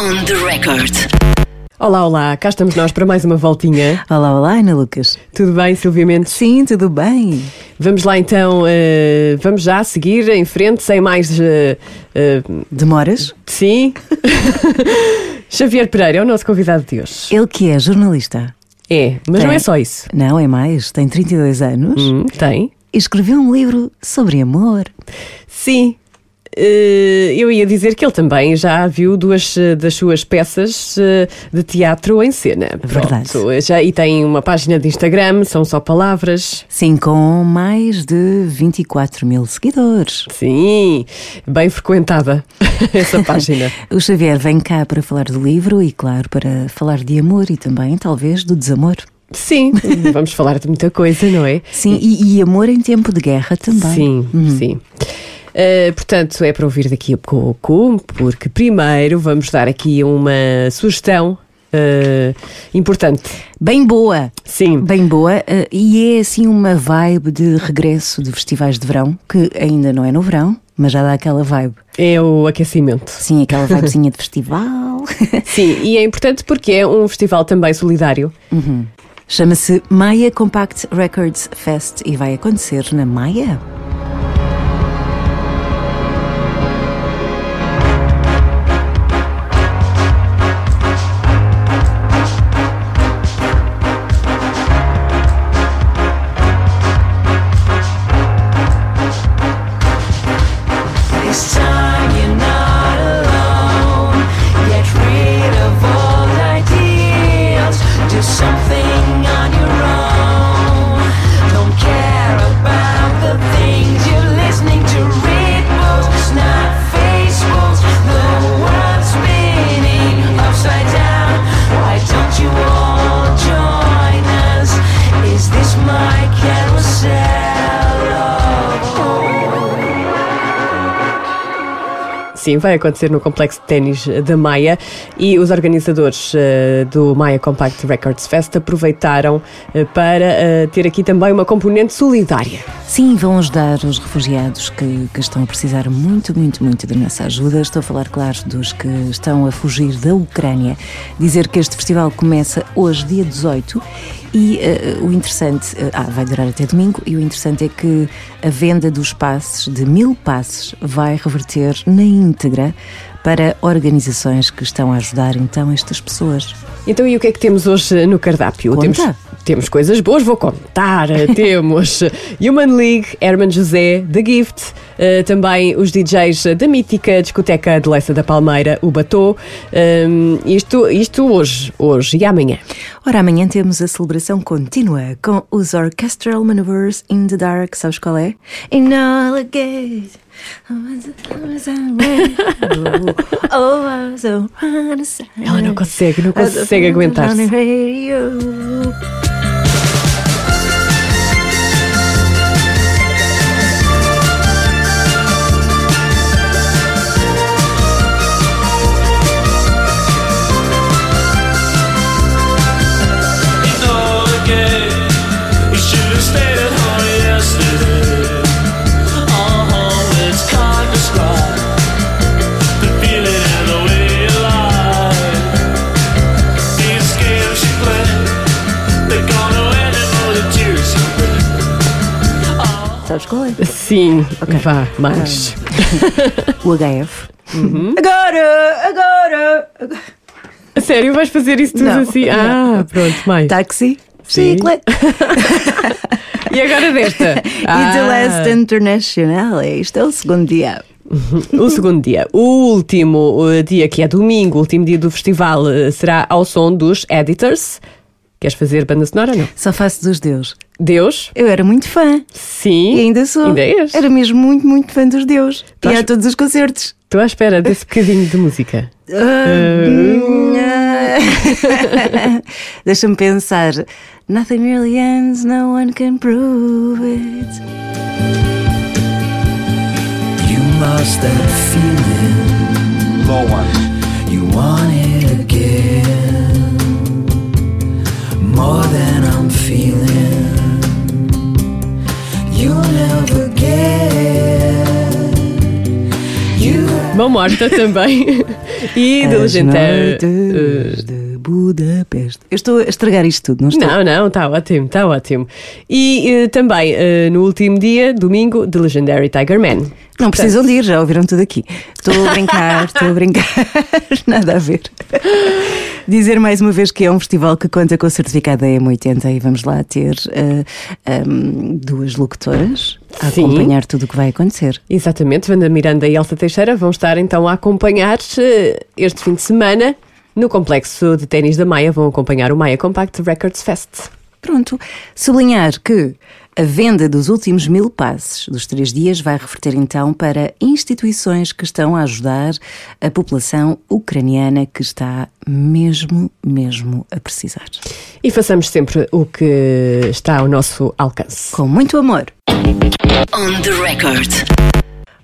on the record. Olá, olá, cá estamos nós para mais uma voltinha. Olá, olá, Ana Lucas. Tudo bem, Silvia Mendes? Sim, tudo bem. Vamos lá então, eh, vamos já seguir em frente, sem mais. eh, eh, Demoras? sim. Xavier Pereira é o nosso convidado de hoje. Ele que é jornalista. É, mas não Tem. é só isso. Não, é mais, tem 32 anos Hum, tem? e escreveu um livro sobre amor. Sim. Eh, eu ia dizer que ele também já viu duas eh, das suas peças eh, de teatro em cena. Verdade. Pronto, eh, já, e tem uma página de Instagram, são só palavras. Sim, com mais de 24 mil seguidores. Sim, bem frequentada essa página. O Xavier vem cá para falar do livro e, claro, para falar de amor e também, talvez, do desamor. Sim, vamos falar de muita coisa, não é? Sim, e, e amor em tempo de guerra também. Sim, sim. Uh, portanto, é para ouvir daqui a pouco, porque primeiro vamos dar aqui uma sugestão uh, importante. Bem boa. Sim, Bem boa, eh, e é assim uma vibe de regresso de festivais de verão, que ainda não é no verão, mas já dá aquela vibe. é o aquecimento. Sim, aquela vibezinha de festival. Sim, e é importante porque é um festival também solidário. Chama-se Maia Compact Records Fest e vai acontecer na Maia. Sim, vai acontecer no complexo de ténis da Maia e os organizadores eh, do Maia Compact Records Fest aproveitaram eh, para eh, ter aqui também uma componente solidária. Sim, vão ajudar os refugiados que, que estão a precisar muito, muito, muito da nossa ajuda. Estou a falar, claro, dos que estão a fugir da Ucrânia. Dizer que este festival começa hoje, dia 18, e o interessante, ah, vai durar até domingo, e o interessante é que a venda dos passes, de mil passes, vai reverter na íntegra para organizações que estão a ajudar então estas pessoas. Então, e o que é que temos hoje no cardápio? Conta. Temos, temos coisas boas, vou contar. temos Human League, Herman José, The Gift, eh, também os DJs da mítica discoteca de Leça da Palmeira, o Batô. Hum, isto, isto hoje, hoje e amanhã. Ora, amanhã temos a celebração contínua com os Orchestral Maneuvers in the Dark. Sabes qual é? In all. Oh, so Ela não consegue, não consegue aguentar-se. Sabes qual é? Sim, vá, mais. O HF. Agora, agora, agora. A Sério, vais fazer isso tudo Não, assim? não. Ah, pronto, mais. Táxi. Sim. Chiclete. E agora desta? E Ah. The Last International. Isto é o segundo dia. O segundo dia. O último eh, dia, que é domingo, o último dia do festival, eh, será ao som dos Editors. Queres fazer banda sonora ou não? Só faço dos Deus. Deus? Eu era muito fã. Sim. E ainda sou. Ainda és? Era mesmo muito, muito fã dos Deus. Tu E a todos os concertos. Estou à espera desse bocadinho de música. Deixa-me pensar. Nothing really ends, no one can prove it. You lost that feeling. Lower. You want it again. More than I'm feeling. You'll never get. You morta também. E Legendary. noites de Budapeste. Eu estou a estragar isto tudo, não estou? Não, não, está ótimo, está ótimo. E eh, também eh, no último dia, domingo, The Legendary Tiger Man. Não precisam de ir, já ouviram tudo aqui. Estou a brincar, estou a brincar. Nada a ver. Dizer mais uma vez que é um festival que conta com o certificado da M80 e vamos lá ter eh, ehm, duas locutoras a Sim. acompanhar tudo o que vai acontecer. Exatamente, Wanda Miranda e Elsa Teixeira vão estar então a acompanhar este fim de semana no complexo de ténis da Maia. Vão acompanhar o Maia Compact Records Fest. Pronto. Sublinhar que a venda dos últimos mil passes dos três dias vai reverter então para instituições que estão a ajudar a população ucraniana que está mesmo, mesmo a precisar. E façamos sempre o que está ao nosso alcance. Com muito amor. On the record.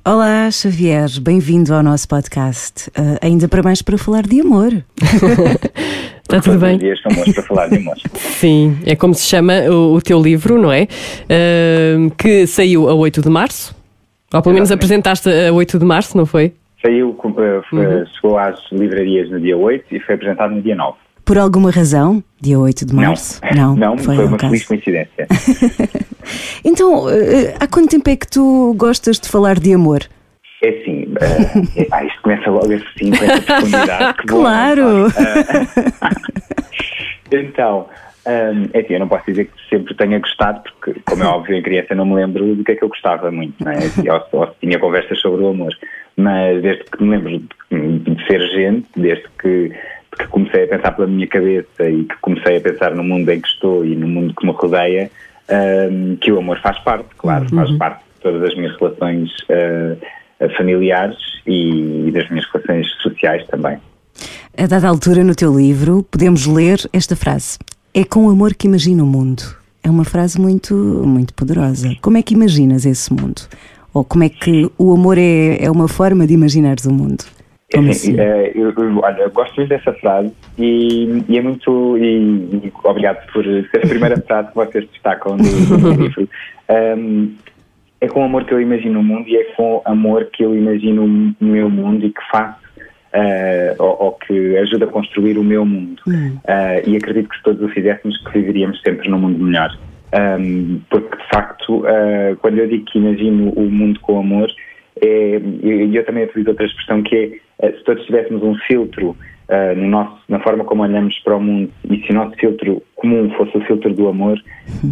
Olá, Xavier, bem-vindo ao nosso podcast. Ah, ainda para mais para falar de amor. Está tudo bem? os dias são bons para falar de amor. Sim, é como se chama o, o teu livro, não é? Ahm, que saiu a 8 de março. Ou pelo menos Exatamente. apresentaste a 8 de março, não foi? Saiu, com- eh, foi- chegou às livrarias no dia 8 e foi apresentado no dia 9. Por alguma razão, dia 8 de março? Não, não, foi, ao uma feliz coincidência. Então, eh, há quanto tempo é que tu gostas de falar de amor? É assim, ah, isto começa logo assim, com essa profundidade. que Claro! é? Então, hum, é assim, eu não posso dizer que sempre tenha gostado, porque, como é óbvio, em criança não me lembro do que é que eu gostava muito, é? Assim, ou, ou se tinha conversas sobre o amor. Mas desde que me lembro de, de ser gente, desde que, que comecei a pensar pela minha cabeça e que comecei a pensar no mundo em que estou e no mundo que me rodeia, hum, que o amor faz parte, claro, faz parte de todas as minhas relações ah, familiares e das minhas relações sociais também. A dada altura no teu livro, podemos ler esta frase: É com amor que imagino o mundo. É uma frase muito, muito poderosa. Como é que imaginas esse mundo? Ou como é que o amor é, é uma forma de imaginares o mundo? Como Assim, assim? eh, eu, eu- olha, eu gosto muito dessa frase e, e é muito. E, e obrigado por ser a primeira frase que vocês destacam do, do livro. Um, é com amor que eu imagino o mundo e é com amor que eu imagino o meu mundo e que faço. eh, ou, ou que ajuda a construir o meu mundo. Eh, e acredito que se todos o fizéssemos, que viveríamos sempre num mundo melhor. Um, porque, de facto, eh, quando eu digo que imagino o mundo com amor, é, e eu também utilizo outra expressão que é, se todos tivéssemos um filtro eh, no nosso, na forma como olhamos para o mundo e se o nosso filtro comum fosse o filtro do amor,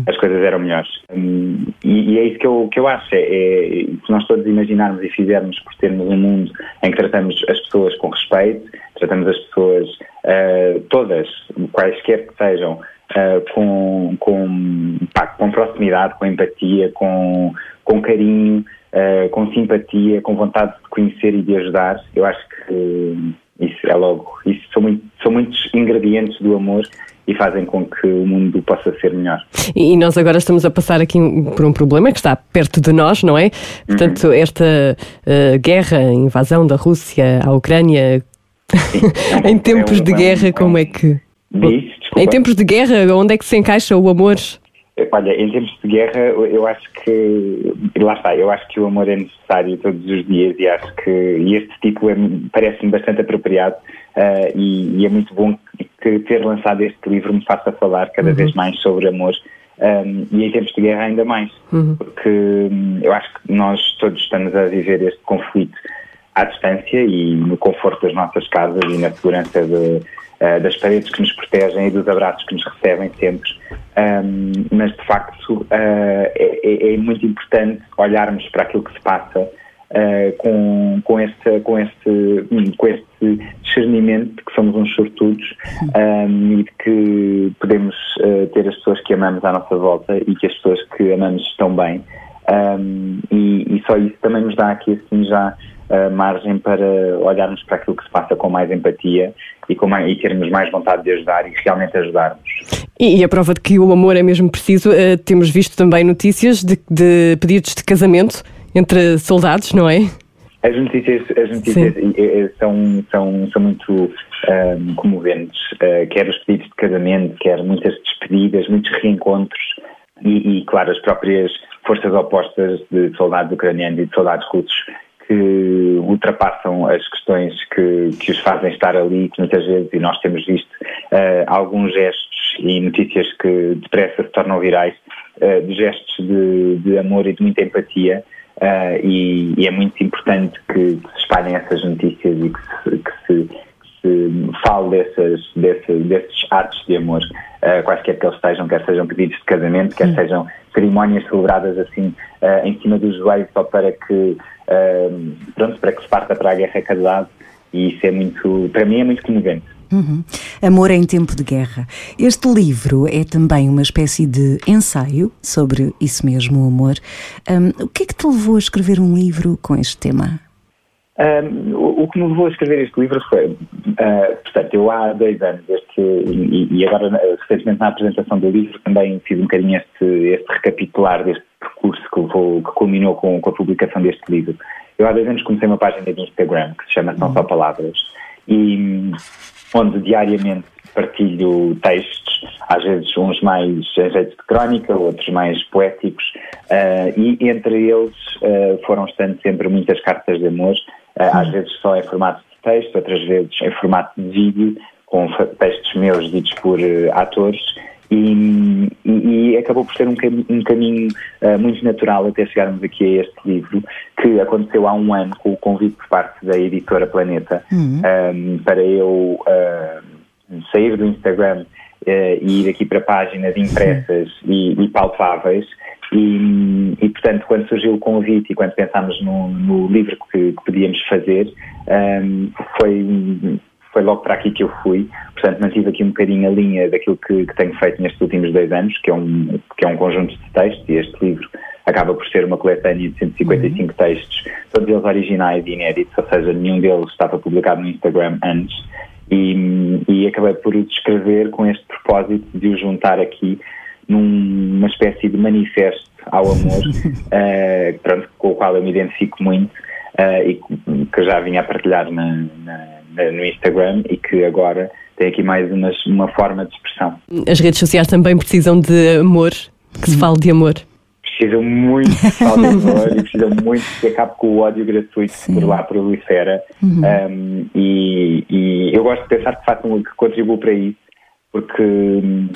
as coisas eram melhores. Hum, e, e é isso que eu, que eu acho, é, é, se nós todos imaginarmos e fizermos por termos um mundo em que tratamos as pessoas com respeito, tratamos as pessoas eh, todas, quaisquer que sejam, eh, com, com, pá, com proximidade, com empatia, com, com carinho, eh, com simpatia, com vontade de conhecer e de ajudar. Eu acho que eh, isso é logo, isso são, muito- são muitos ingredientes do amor e fazem com que o mundo possa ser melhor. E nós agora estamos a passar aqui por um problema que está perto de nós, não é? Portanto, esta eh, guerra, invasão da Rússia à Ucrânia, É um- em tempos é um- de guerra, é um- como é que. Diz, desculpa. Em tempos de guerra, onde é que se encaixa o amor? Olha, em termos de guerra, eu acho que lá está, eu acho que o amor é necessário todos os dias e acho que e este tipo é- parece-me bastante apropriado ah, e, e é muito bom que ter lançado este livro me faça falar cada vez mais sobre amor um, e em tempos de guerra ainda mais, porque hum, eu acho que nós todos estamos a viver este conflito à distância e no conforto das nossas casas e na segurança de, eh, das paredes que nos protegem e dos abraços que nos recebem sempre. Um, mas, de facto, eh, é, é- muito importante olharmos para aquilo que se passa eh, com, com, este, com, este, hum, com este discernimento de que somos uns sortudos um, e de que podemos ter as pessoas que amamos à nossa volta e que as pessoas que amamos estão bem. Um, e, e só isso também nos dá aqui assim já uh, margem para olharmos para aquilo que se passa com mais empatia e, com mais, e termos mais vontade de ajudar e realmente ajudarmos. E, e a prova de que o amor é mesmo preciso, eh, temos visto também notícias de, de pedidos de casamento entre soldados, não é? As notícias, as notícias eh, eh, são, são, são muito um, comoventes, uh, quer os pedidos de casamento, quer muitas despedidas, muitos reencontros e, e, claro, as próprias forças opostas de soldados ucranianos e de soldados russos que ultrapassam as questões que, que os fazem estar ali, que muitas vezes, e nós temos visto eh, alguns gestos e notícias que depressa se tornam virais, eh, de gestos de, de amor e de muita empatia, eh, e, e é muito importante que, que se espalhem essas notícias e que se, que se, que se fale dessas, desses, desses atos de amor, quaisquer que eles sejam, quer sejam pedidos de casamento, quer sejam cerimónias celebradas assim em cima do joelho só para que pronto, para que se parta para a guerra cada lado e isso é muito, para mim é muito comovente. Uhum. Amor em Tempo de Guerra. Este livro é também uma espécie de ensaio sobre isso mesmo, o amor. Hum, o que é que te levou a escrever um livro com este tema? Um, o, o que me levou a escrever este livro foi, uh, portanto, eu há dois anos, este, e, e agora recentemente na apresentação do livro também fiz um bocadinho este, este recapitular deste percurso que, levou, que culminou com, com a publicação deste livro. Eu há dois anos comecei uma página de Instagram que se chama São Só Palavras e hum, onde diariamente partilho textos, às vezes uns mais em jeito de crónica, outros mais poéticos, uh, e entre eles uh, foram estando sempre muitas cartas de amor, uh, às vezes só em formato de texto, outras vezes em formato de vídeo, com textos meus ditos por atores, e, e- e acabou por ser um, cami- um caminho uh, muito natural até chegarmos aqui a este livro, que aconteceu há um ano com o convite por parte da editora Planeta um, para eu uh, sair do Instagram uh, e ir aqui para páginas impressas e, e palpáveis. E, e, portanto, quando surgiu o convite e quando pensámos no, no livro que, que podíamos fazer, um, foi, foi logo para aqui que eu fui. Portanto, mantive aqui um bocadinho a linha daquilo que, que tenho feito nestes últimos dois anos, que é, um, que é um conjunto de textos, e este livro acaba por ser uma coletânea de 155 textos, todos eles originais e inéditos, ou seja, nenhum deles estava publicado no Instagram antes. E, e acabei por o descrever com este propósito de o juntar aqui numa espécie de manifesto ao amor, eh, pronto, com o qual eu me identifico muito eh, e que- já vinha a partilhar na- na- no Instagram e que agora tem aqui mais umas- uma forma de expressão. As redes sociais também precisam de amor, que se fale de amor. Precisam muito de amor e precisam muito que acabe com o ódio gratuito que por lá prolifera. Um, e, e eu gosto de pensar que façam que contribuo para isso, porque, hum,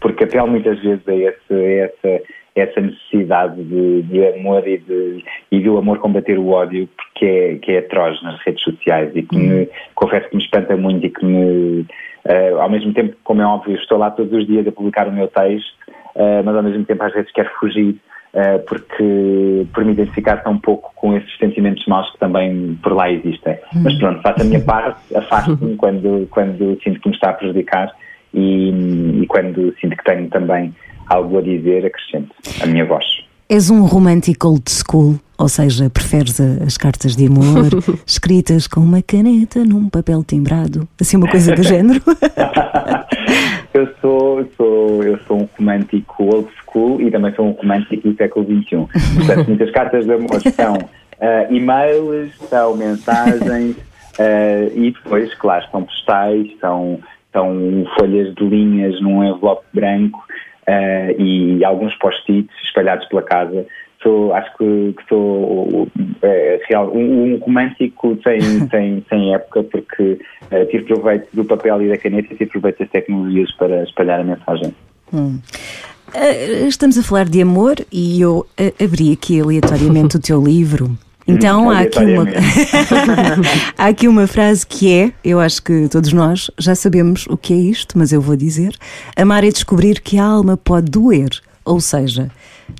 porque apelo muitas vezes a essa, a essa, essa necessidade de, de amor e, de, e do amor combater o ódio, porque é, que é atroz nas redes sociais e que me, confesso que me espanta muito e que me, eh, ao mesmo tempo, como é óbvio, estou lá todos os dias a publicar o meu texto, eh, mas ao mesmo tempo às vezes quero fugir eh, porque por me identificar tão pouco com esses sentimentos maus que também por lá existem. Mas pronto, faço a minha parte, afasto-me quando, quando sinto que me está a prejudicar e, e quando sinto que tenho também algo a dizer, acrescento a minha voz. És um romântico old school, ou seja, preferes as cartas de amor escritas com uma caneta num papel timbrado, assim uma coisa do género? eu sou, sou, eu sou um romântico old school e também sou um romântico do século XXI. Portanto, muitas cartas de amor são ah, e-mails, são mensagens ah, e depois, claro, são postais, são, são folhas de linhas num envelope branco ah, e alguns post-its espalhados pela casa. Sou, acho que, que sou é, real, um, um romântico sem, sem, sem época, porque eh, tive proveito do papel e da caneta e tive proveito das tecnologias para espalhar a mensagem. Ah, Estamos a falar de amor e eu abri aqui aleatoriamente o teu livro. Então há aqui, uma, há aqui uma frase que é, eu acho que todos nós já sabemos o que é isto, mas eu vou dizer: amar é descobrir que a alma pode doer, ou seja,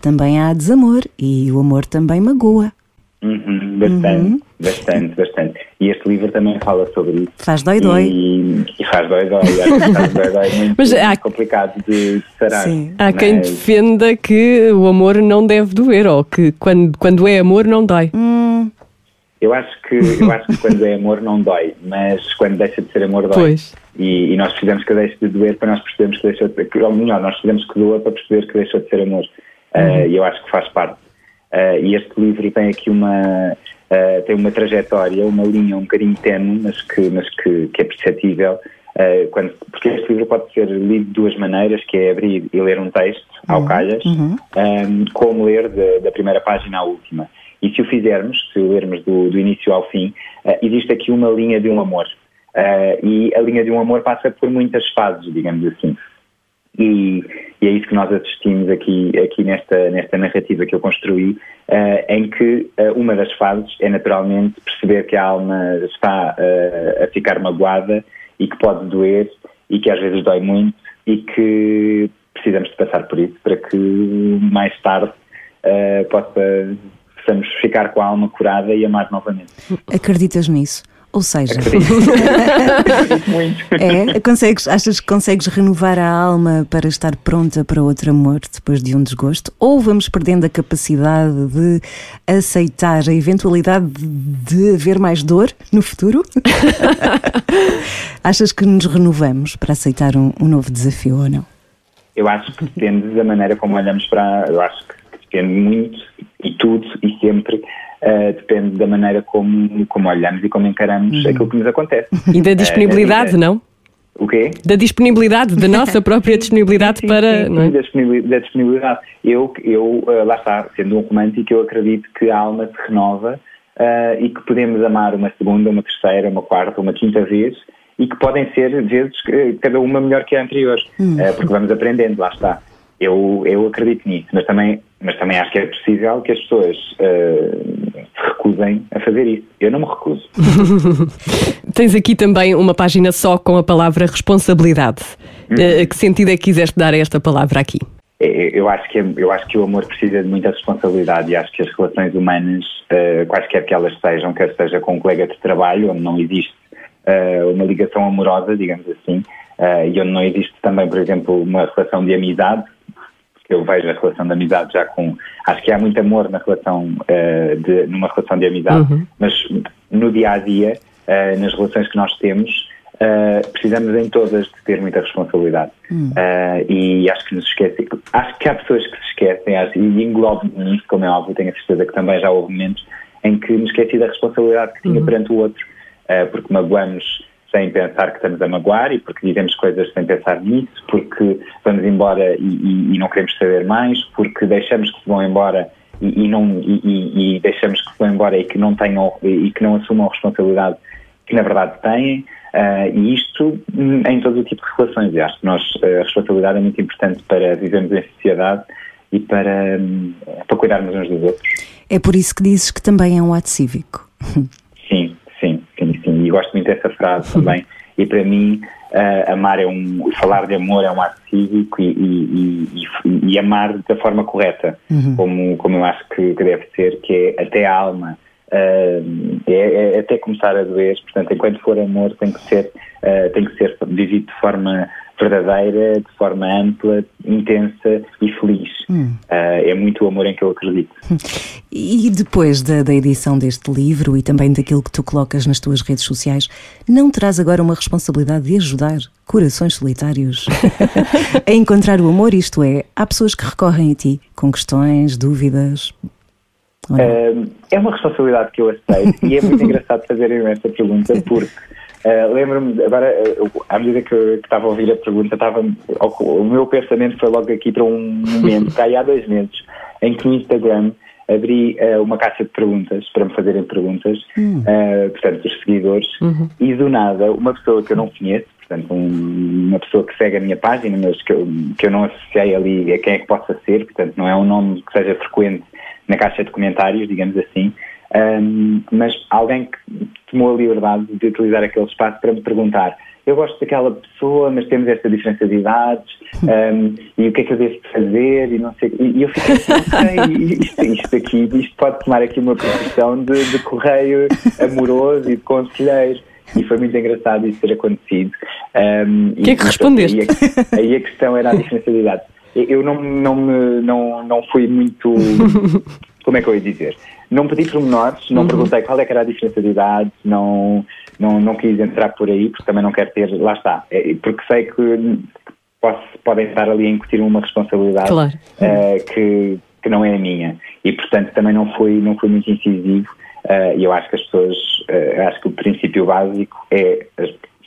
também há desamor e o amor também magoa. Uhum, bastante, bastante, bastante. E este livro também fala sobre isso. Faz dói-dói. E, e faz dói-dói. Acho que faz dói-dói muito, Mas há- muito complicado de sarar. Sim. Há quem Mas- defenda que o amor não deve doer, ou que quando, quando é amor não dói. Eu acho que eu acho que quando é amor não dói, mas quando deixa de ser amor dói. Pois. E, e nós precisamos que deixe de doer para nós percebermos que deixou de que, ou melhor, nós precisamos que doa para perceber que deixou de ser amor. Uh, E eu acho que faz parte. Uh, e este livro tem aqui uma uh, tem uma trajetória, uma linha um bocadinho tenue, mas que, mas que, que é perceptível. uh, quando, porque este livro pode ser lido de duas maneiras, que é abrir e ler um texto ao calhas, um, como ler de- da primeira página à última. E se o fizermos, se o lermos do, do início ao fim, eh, existe aqui uma linha de um amor. Eh, e a linha de um amor passa por muitas fases, digamos assim. E, e é isso que nós assistimos aqui, aqui nesta, nesta narrativa que eu construí, eh, em que eh, uma das fases é naturalmente perceber que a alma está eh, a ficar magoada e que pode doer e que às vezes dói muito e que precisamos de passar por isso para que mais tarde possa, possamos ficar com a alma curada e amar novamente. Acreditas nisso? Ou seja, muito. é, consegues, achas que consegues renovar a alma para estar pronta para outro amor depois de um desgosto? Ou vamos perdendo a capacidade de aceitar a eventualidade de, de haver mais dor no futuro? achas que nos renovamos para aceitar um, um novo desafio ou não? Eu acho que depende da maneira como olhamos para. Eu acho que depende muito e tudo e sempre eh, depende da maneira como, como olhamos e como encaramos aquilo que nos acontece. E da disponibilidade, Eh, não? O quê? Da disponibilidade, da nossa própria disponibilidade Sim, para. sim, não é? sim, da, disponibilidade, da disponibilidade. Eu, eu eh, lá está, sendo um romântico, eu acredito que a alma se renova eh, e que podemos amar uma segunda, uma terceira, uma quarta, uma quinta vez e que podem ser vezes cada uma melhor que a anterior, eh, porque vamos aprendendo, lá está. Eu, eu acredito nisso, mas também, mas também acho que é possível que as pessoas eh, se recusem a fazer isso. Eu não me recuso. Tens aqui também uma página só com a palavra responsabilidade. Eh, que sentido é que quiseste dar a esta palavra aqui? É, Eu acho, que, eu acho que o amor precisa de muita responsabilidade e acho que as relações humanas, eh, quaisquer que elas sejam, quer seja com um colega de trabalho, onde não existe eh, uma ligação amorosa, digamos assim, e onde não existe também, por exemplo, uma relação de amizade, porque eu vejo a relação de amizade já com. Acho que há muito amor na relação, eh, de, numa relação de amizade, mas no dia a dia, eh, nas relações que nós temos, eh, precisamos em todas de ter muita responsabilidade. Eh, e acho que nos esquece. Acho que há pessoas que se esquecem, acho, e englobo nisso, como é óbvio, tenho a certeza que também já houve momentos em que me esqueci da responsabilidade que tinha perante o outro, porque magoamos sem pensar que estamos a magoar e porque dizemos coisas sem pensar nisso, porque vamos embora e, e- e não queremos saber mais, porque deixamos que se vão embora e, e não, e, deixamos que se vão embora e que não tenham e que não assumam a responsabilidade que na verdade têm. ah, e isto hum, em todo o tipo de relações. Acho que nós, ah, a responsabilidade é muito importante para vivermos em sociedade e para, hum, para cuidarmos uns dos outros. É por isso que dizes que também é um ato cívico. gosto muito dessa frase também. E para mim, ah, amar é um. falar de amor é um ato cívico e, e- e- e- amar da forma correta, como, como eu acho que, que deve ser, que é até a alma. ah, é, é até começar a doer, portanto, enquanto for amor, tem que ser, ah, tem que ser vivido de forma verdadeira, de forma ampla, intensa e feliz. Ah, é muito o amor em que eu acredito. E depois da, da edição deste livro e também daquilo que tu colocas nas tuas redes sociais, não terás agora uma responsabilidade de ajudar corações solitários a encontrar o amor? Isto é, há pessoas que recorrem a ti com questões, dúvidas. Uh, é uma responsabilidade que eu aceito e é muito engraçado fazerem essa pergunta porque uh, lembro-me, agora, uh, à medida que que estava a ouvir a pergunta, estava, o meu pensamento foi logo aqui para um momento, que há dois meses, em que no Instagram abri uh, uma caixa de perguntas para me fazerem perguntas, uh, portanto, dos seguidores, e do nada, uma pessoa que eu não conheço, portanto, um- uma pessoa que segue a minha página, mas que eu, que eu não associei ali a quem é que possa ser, portanto, não é um nome que seja frequente na caixa de comentários, digamos assim, Ahm, mas alguém que tomou a liberdade de utilizar aquele espaço para me perguntar eu gosto daquela pessoa, mas temos esta diferença de idades, ahm, e o que é que eu devo fazer, e não sei, e, e eu fiquei assim, isto, isto aqui, isto pode tomar aqui uma posição de, de correio amoroso e de conselheiro, e foi muito engraçado isso ter acontecido. Ahm, que é que respondeste? Aí a, aí a questão era a diferença de idades. Eu- Eu não, não, me, não, não fui muito. Como é que eu ia dizer? Não pedi pormenores, não perguntei qual é que era a diferença de idades, não, não, não quis entrar por aí, porque também não quero ter. Lá está. É, porque sei que posso, podem estar ali a incutir uma responsabilidade Claro. eh, que, que não é a minha. E, portanto, também não fui, não fui muito incisivo. eh, E eu acho que as pessoas. eh, acho que o princípio básico é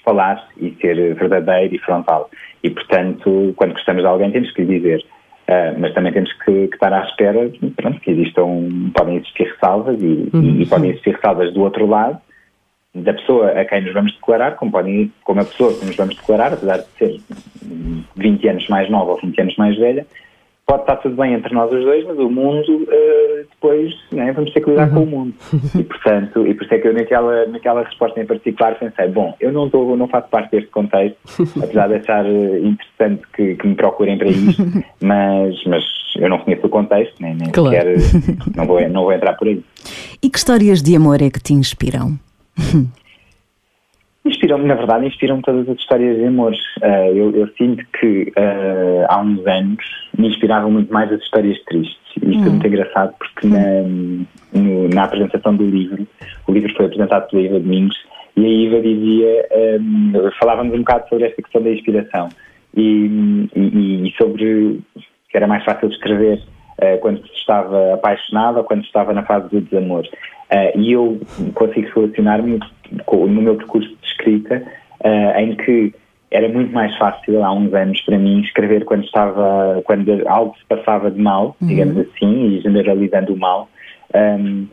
falar e ser verdadeiro e frontal. E, portanto, quando gostamos de alguém, temos que lhe dizer. Ah, mas também temos que, que estar à espera pronto, que existam, podem existir ressalvas e, e- e podem existir ressalvas do outro lado, da pessoa a quem nos vamos declarar, como, podem, como a pessoa que nos vamos declarar, apesar de ser hum, 20 anos mais nova ou 20 anos mais velha, pode estar tudo bem entre nós os dois, mas o mundo eh, depois né, vamos ter que lidar com o mundo. E portanto, e por isso é que eu naquela, naquela resposta em particular pensei, bom, eu não, estou não faço parte deste contexto, apesar de achar eh, interessante que, que me procurem para isto, mas, mas eu não conheço o contexto, nem, nem Claro. sequer eh, não vou, não vou entrar por aí. E que histórias de amor é que te inspiram? Inspiram-me, na verdade, inspiram-me todas as histórias de amores. Ah, eu, eu sinto que ah, há uns anos me inspiravam muito mais as histórias tristes. E isto é muito engraçado porque na, no- na apresentação do livro, o livro foi apresentado pela Iva Domingos e a Iva dizia, ah, falávamos um bocado sobre esta questão da inspiração e, e- e sobre que era mais fácil escrever eh, quando se estava apaixonado ou quando se estava na fase do desamor. Eh, e eu consigo relacionar-me no meu percurso de escrita eh, em que era muito mais fácil há uns anos para mim escrever quando estava quando algo se passava de mal, digamos assim, e generalizando o mal. Ahm,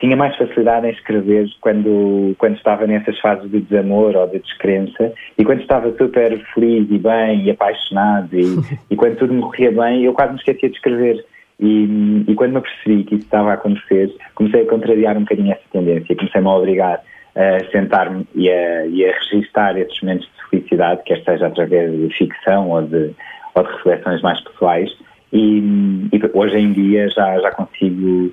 tinha mais facilidade em escrever quando, quando estava nessas fases de desamor ou de descrença e quando estava super feliz e bem e apaixonado e, e quando tudo me corria bem, eu quase me esquecia de escrever. E, e quando me apercebi que isso estava a acontecer, comecei a contrariar um bocadinho essa tendência, comecei-me a obrigar a sentar-me e a, e a registar esses momentos de felicidade, quer seja através de ficção ou de, ou de reflexões mais pessoais. E, e hoje em dia já, já consigo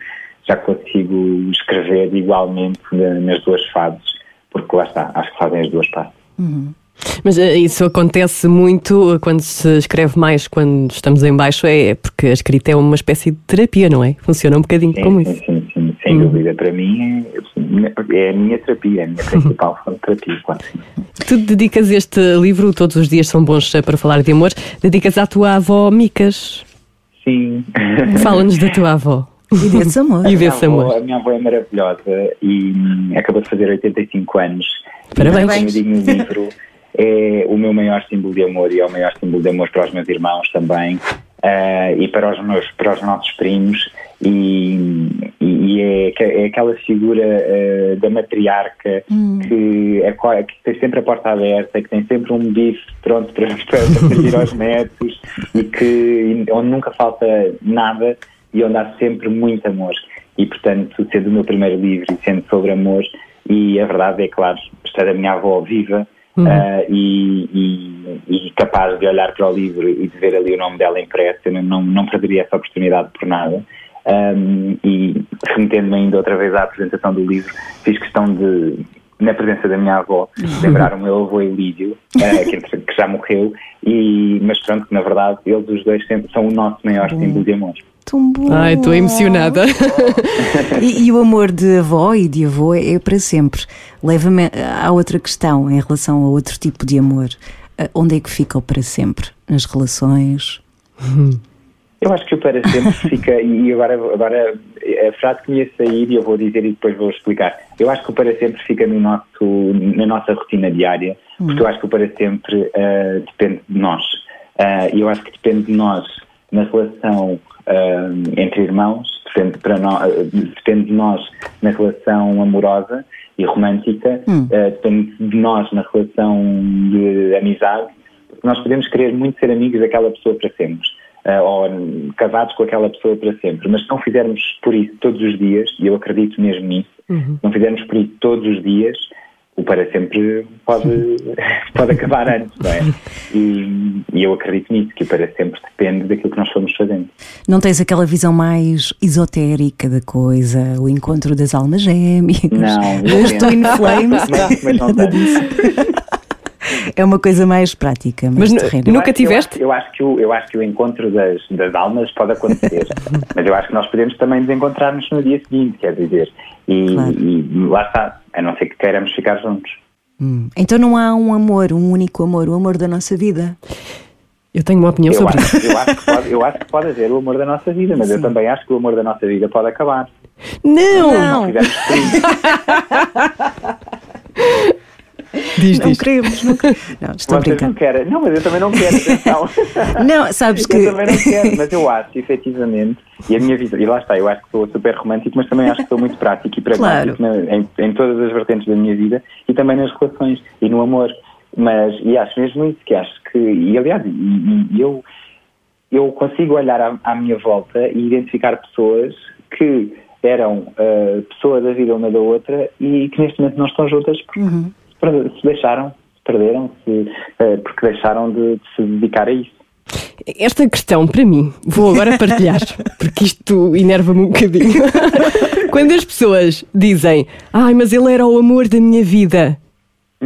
já consigo escrever igualmente na- nas duas fases, porque lá está, acho que fazem as duas partes. Mas eh, isso acontece muito eh, quando se escreve mais quando estamos em baixo, é porque a escrita é uma espécie de terapia, não é? Funciona um bocadinho Sim, como sim, isso. sim, sem dúvida. Para mim é, é a minha terapia, é a minha principal fonte de terapia, claro. Tu dedicas este livro, todos os dias são bons eh, para falar de amor, dedicas à tua avó Micas. Sim. Fala-nos da tua avó. E desse amor. E A minha desse avó- amor. A minha avó é maravilhosa e hum, acabou de fazer 85 anos. Parabéns. E, no livro, é o meu maior símbolo de amor e é o maior símbolo de amor para os meus irmãos também ah, e para os, meus, para os nossos primos. E, e é, é aquela figura ah, da matriarca que, é, que tem sempre a porta aberta, que tem sempre um bife pronto para, para servir aos netos e que onde nunca falta nada e onde há sempre muito amor. E, portanto, sendo o meu primeiro livro e sendo sobre amor, e a verdade é, claro, estar a minha avó viva ah, e, e- e capaz de olhar para o livro e de ver ali o nome dela impresso, eu não, não, não perderia essa oportunidade por nada. Ahm, e remetendo-me ainda outra vez à apresentação do livro, fiz questão de, na presença da minha avó, lembrar o meu avô Elídio, ah, que, que já morreu, e, mas pronto, que na verdade eles os dois sempre são o nosso maior símbolo de amor. Tão bom. Ai, estou emocionada. E, e o amor de avó e de avô é para sempre. Leva-me à outra questão em relação a outro tipo de amor. Ah, Onde é que fica o para sempre? Nas relações? Eu acho que o para sempre fica, e agora, agora a frase que me ia sair, e eu vou dizer e depois vou explicar. Eu acho que o para sempre fica no nosso, na nossa rotina diária, porque eu acho que o para sempre ah, depende de nós. Ah, E eu acho que depende de nós na relação ah, entre irmãos, depende, para ah, depende de nós na relação amorosa e romântica, ah, depende de nós na relação de amizade, porque nós podemos querer muito ser amigos daquela pessoa para sempre. Ah, ou casados com aquela pessoa para sempre, mas se não fizermos por isso todos os dias, e eu acredito mesmo nisso, se não fizermos por isso todos os dias, o para sempre pode, pode acabar antes, não é? E, e eu acredito nisso, que o para sempre depende daquilo que nós formos fazendo. Não tens aquela visão mais esotérica da coisa, o encontro das almas gêmeas, Não, não. twin flames? Mas, mas não Nada disso. É uma coisa mais prática, mais Mas. Nunca tiveste? Eu acho, eu acho que o, eu acho que o encontro das, das almas pode acontecer, mas eu acho que nós podemos também desencontrar-nos no dia seguinte, quer dizer, e, Claro. e lá está, a não ser que queiramos ficar juntos. Hum. Então não há um amor, um único amor, o amor da nossa vida. Eu tenho uma opinião Eu sobre acho, isso. eu, acho que pode, eu acho que pode haver o amor da nossa vida, mas eu também acho que o amor da nossa vida pode acabar. Não! Não. Isso. Diz, Não diz. queremos, não queremos. Não, estou Vocês não querem. Não, mas eu também não quero, atenção. Não, sabes que. Eu também não quero, mas eu acho, efetivamente, e a minha vida, e lá está, eu acho que sou super romântico, mas também acho que sou muito prático e pragmático na- em, em todas as vertentes da minha vida e também nas relações e no amor. Mas, e acho mesmo isso, que acho que, e aliás, e, e- eu, eu consigo olhar à, à minha volta e identificar pessoas que eram ah, pessoas da vida uma da outra e que neste momento não estão juntas porque per- se deixaram, perderam-se, ah, porque deixaram de, de se dedicar a isso. Esta questão, para mim, vou agora partilhar, porque isto enerva-me um bocadinho. Quando as pessoas dizem, ai, mas ele era o amor da minha vida.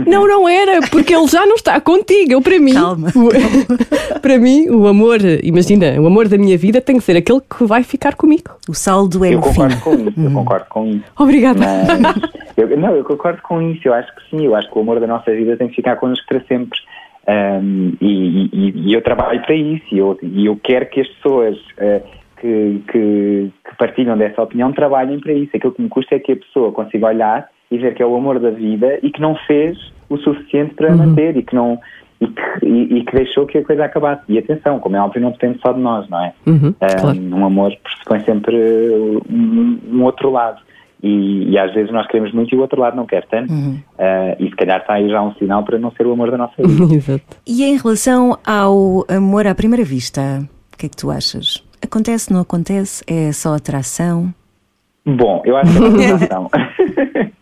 Não, não era, porque ele já não está contigo. Eu, para mim, Calma, o- para mim, o amor, imagina, o amor da minha vida tem que ser aquele que vai ficar comigo. O saldo é Eu no fim. concordo com isso, eu concordo com isso. Obrigada. Mas, eu, não, eu concordo com isso, eu acho que sim, eu acho que o amor da nossa vida tem que ficar connosco para sempre. Ahm, e, e- e eu trabalho para isso e eu, e eu quero que as pessoas ah, que, que- que partilham dessa opinião trabalhem para isso. Aquilo que me custa é que a pessoa consiga olhar e ver que é o amor da vida e que não fez o suficiente para manter e que não. E que, e- e que deixou que a coisa acabasse. E atenção, como é óbvio, não depende só de nós, não é? Uhum, Ah, claro. Um amor pressupõe sempre um, um outro lado. E, e às vezes nós queremos muito e o outro lado não quer tanto. Ah, e se calhar está aí já um sinal para não ser o amor da nossa vida. Exato. E em relação ao amor à primeira vista, o que é que tu achas? Acontece, não acontece? É só atração? Bom, eu acho que é atração.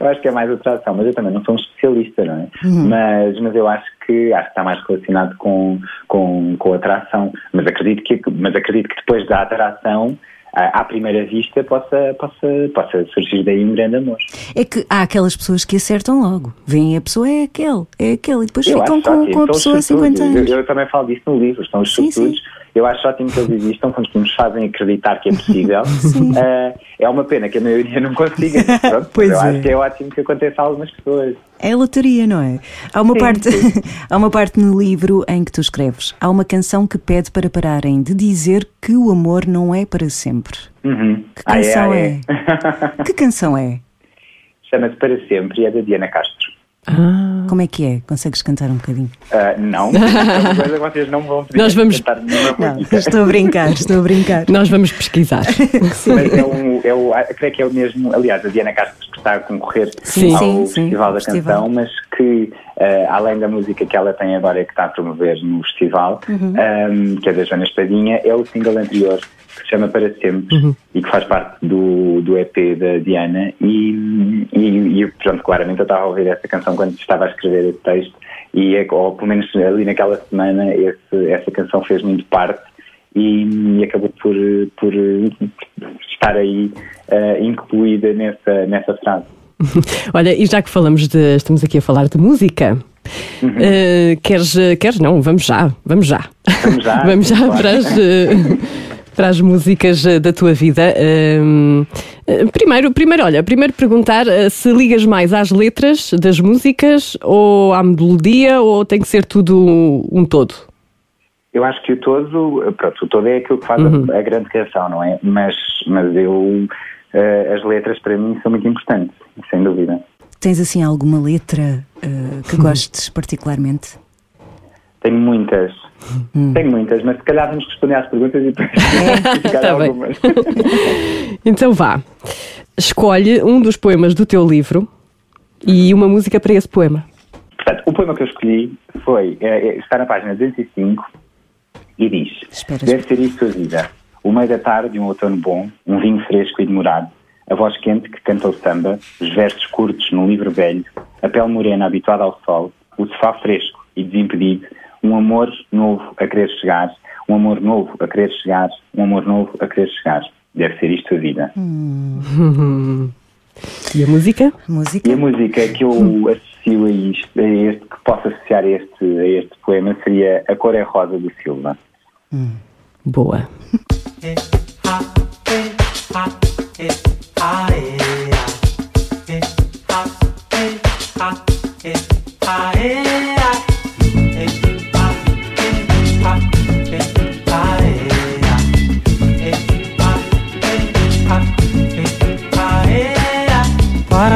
eu acho que é mais atração, mas eu também não sou um especialista, não é? Mas, mas eu acho que acho que está mais relacionado com, com, com a atração. Mas acredito que, mas acredito que depois da atração, à primeira vista, possa, possa, possa surgir daí um grande amor. É que há aquelas pessoas que acertam logo. Vêm a pessoa, é aquele, é aquele, e depois Eu ficam com, ótimo, com a são pessoa há 50 sortudos. anos. Eu, eu também falo disso no livro, são os Sim, sortudos. Eu acho ótimo que eles existam, porque nos fazem acreditar que é possível. Ah, é uma pena que a maioria não consiga. Pronto, Pois eu é. acho que é ótimo que aconteça a algumas pessoas. É a lotaria, não é? Há uma, Sim, parte, há uma parte no livro em que tu escreves. Há uma canção que pede para pararem de dizer que o amor não é para sempre. Uhum. Que Ah, é, canção ah, é? Que canção é? Chama-se Para Sempre e é da Diana Castro. Como é que é? Consegues cantar um bocadinho? Ah, não, é uma coisa que vocês não vão pedir Nós para vamos- cantar nenhuma Não, estou a brincar, estou a brincar. Nós vamos pesquisar. Mas é um, é o, ah, creio que é o mesmo, aliás, a Diana Castro que está a concorrer Sim. ao Sim, sim, Festival da festival. Canção, mas que, ah, além da música que ela tem agora e que está a promover no festival, Uhum. ah, que é da Joana Espadinha, é o single anterior que se chama Para Sempre e que faz parte do, do EP da Diana e, e, e, pronto, claramente eu estava a ouvir essa canção quando estava a escrever esse texto e, é- ou pelo menos ali naquela semana, esse, essa canção fez muito parte e, e acabou por, por estar aí eh, incluída nessa, nessa frase. Olha, e já que falamos de. Estamos aqui a falar de música. eh, queres, queres? Não, vamos já, vamos já. Vamos já, vamos já para, as, eh, para as músicas eh, da tua vida. Ehm, eh, primeiro, primeiro, olha, primeiro perguntar eh, se ligas mais às letras das músicas ou à melodia ou tem que ser tudo um todo? Eu acho que o todo, pronto, o todo é aquilo que faz a, a grande canção, não é? Mas, mas eu, as letras para mim são muito importantes, sem dúvida. Tens assim alguma letra eh, que gostes particularmente? Tenho muitas, tenho muitas, mas se calhar vamos responder às perguntas e depois ficar Tá algumas. Então vá. Escolhe um dos poemas do teu livro e uma música para esse poema. Portanto, o poema que eu escolhi foi, é, é, está na página 205 e diz: Espera, Deve ser isto a vida. O meio da tarde, um outono bom, um vinho fresco e demorado, a voz quente que canta o samba, os versos curtos num livro velho, a pele morena habituada ao sol, o sofá fresco e desimpedido, um amor novo a querer chegar, um amor novo a querer chegar, um amor novo a querer chegar. Deve ser isto a vida. E a música? Música? E a música que eu associo a isto, a este, que posso associar a este, a este poema seria A Cor é Rosa do Silva. Boa.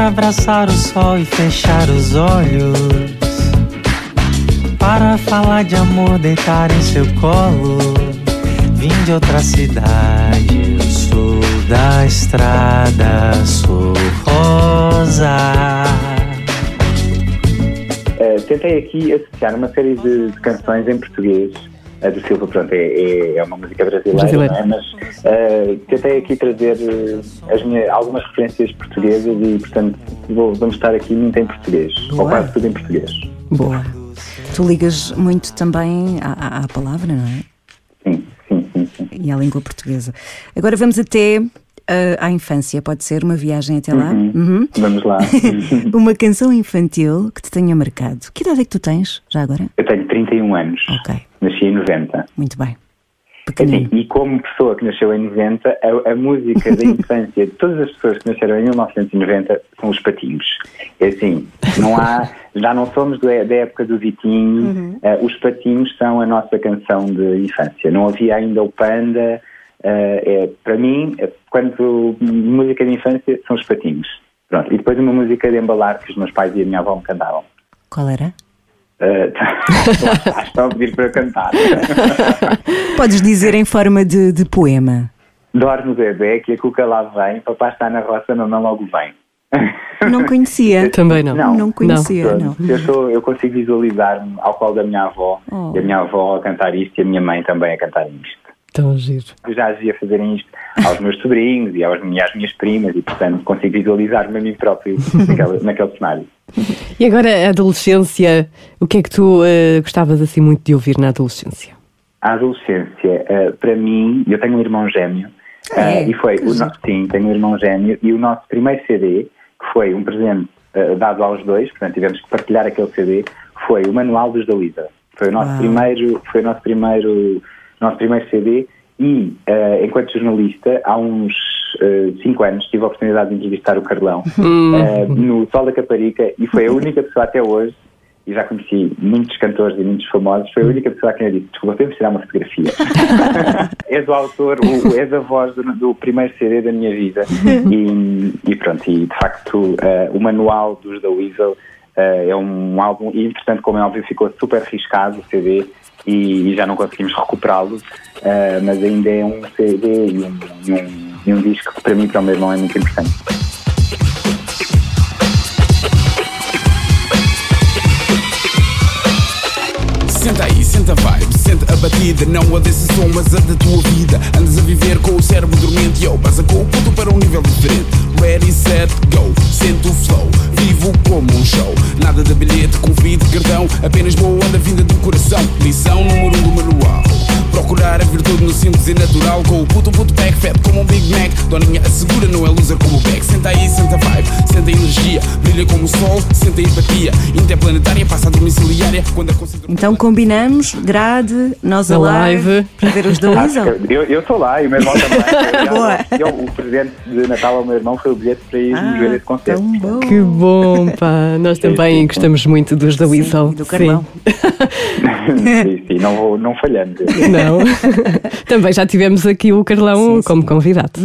Para abraçar o sol e fechar os olhos. Para falar de amor, deitar em seu colo. Vim de outra cidade, sou da estrada, sou rosa. Uh, tentei aqui associar uma série de canções em português. A do Silva, pronto, é, é, é uma música brasileira, Brasileira. não é? mas uh, tentei aqui trazer uh, as minhas, algumas referências portuguesas e, portanto, vou- vamos estar aqui muito em português, ou Boa. quase tudo em português. Boa. Tu ligas muito também à, à- palavra, não é? Sim, sim, sim. sim. E à língua portuguesa. Agora vamos até à infância, pode ser uma viagem até lá? Uhum. Vamos lá. Uma canção infantil que te tenha marcado. Que idade é que tu tens, já agora? Eu tenho 31 anos, Ok, nasci em 90. muito bem. Assim, e como pessoa que nasceu em 90, a, a música da infância de todas as pessoas que nasceram em 1990 são os patinhos. É assim, não há, já não somos do- da época do Vitinho, eh, os patinhos são a nossa canção de infância. Não havia ainda o Panda. Eh, é, para mim, eh, quando música de infância são os patinhos. Pronto. E depois uma música de embalar que os meus pais e a minha avó me cantavam. Qual era? Eh, estão a pedir para cantar. Podes dizer em forma de, de poema. Dorme bebê, que a cuca lá vem, papai está na roça, mamãe logo vem. Não conhecia. Também não. Não. Não conhecia, não. Eu, sou, eu consigo visualizar-me ao colo da minha avó, Oh. e a minha avó a cantar isto e a minha mãe também a cantar isto. Tão giro. Eu já via fazerem isto aos meus sobrinhos e, às minhas primas e, portanto, consigo visualizar-me a mim próprio naquele, naquele cenário. E agora, a adolescência, o que é que tu eh, gostavas assim muito de ouvir na adolescência? A adolescência, eh, para mim, eu tenho um irmão gêmeo, É, eh, e foi, o no- giro. sim, tenho um irmão gêmeo, e o nosso primeiro CD, que foi um presente dado aos dois, portanto tivemos que partilhar aquele CD, foi o Manual dos da. Foi o nosso Uau. primeiro, foi o nosso primeiro, nosso primeiro CD, e eh, enquanto jornalista, há uns eh, cinco anos, tive a oportunidade de entrevistar o Carlão eh, no Sol da Caparica, e foi a única pessoa até hoje e já conheci muitos cantores e muitos famosos, foi a única pessoa a quem eu disse, desculpa, podemos tirar uma fotografia. és o autor, o, és a voz do, do primeiro CD da minha vida. E, e pronto, e de facto eh, o manual dos da Weasel eh, é um álbum, e entretanto, como é óbvio, ficou super riscado o CD e, e já não conseguimos recuperá-lo, eh, mas ainda é um CD e um, e um, e um disco que para mim e para o meu irmão é muito importante. Senta aí, senta vibe, senta a batida Não a desse som, mas a da tua vida. Andas a viver com o cérebro dormente Yo, passa com o puto para um nível diferente. Ready, set, go, sente o flow. Vivo como um show. Nada de bilhete, convite, cartão. Apenas boa onda vinda coração Lição número um do manual. Procurar a virtude no simples e natural Com o puto, puto pack fat como um Big Mac. Doninha assegura, não é loser como o Beck. Senta aí, senta vibe, senta energia Brilha como o sol, senta a empatia Interplanetária, passa a domiciliária Quando a concentração Então combinamos, grade, nós a live, para ver os da Ah, Weasel. eu, eu estou lá e o meu irmão também. Boa. Eu, o presente de Natal ao meu irmão foi o bilhete para ir Ah, ver esse concerto. bom. Que bom, pá. Nós também sim. gostamos muito dos da Weasel. e do Carlão. sim, sim, não, não falhamos. Não. também já tivemos aqui o Carlão como convidado.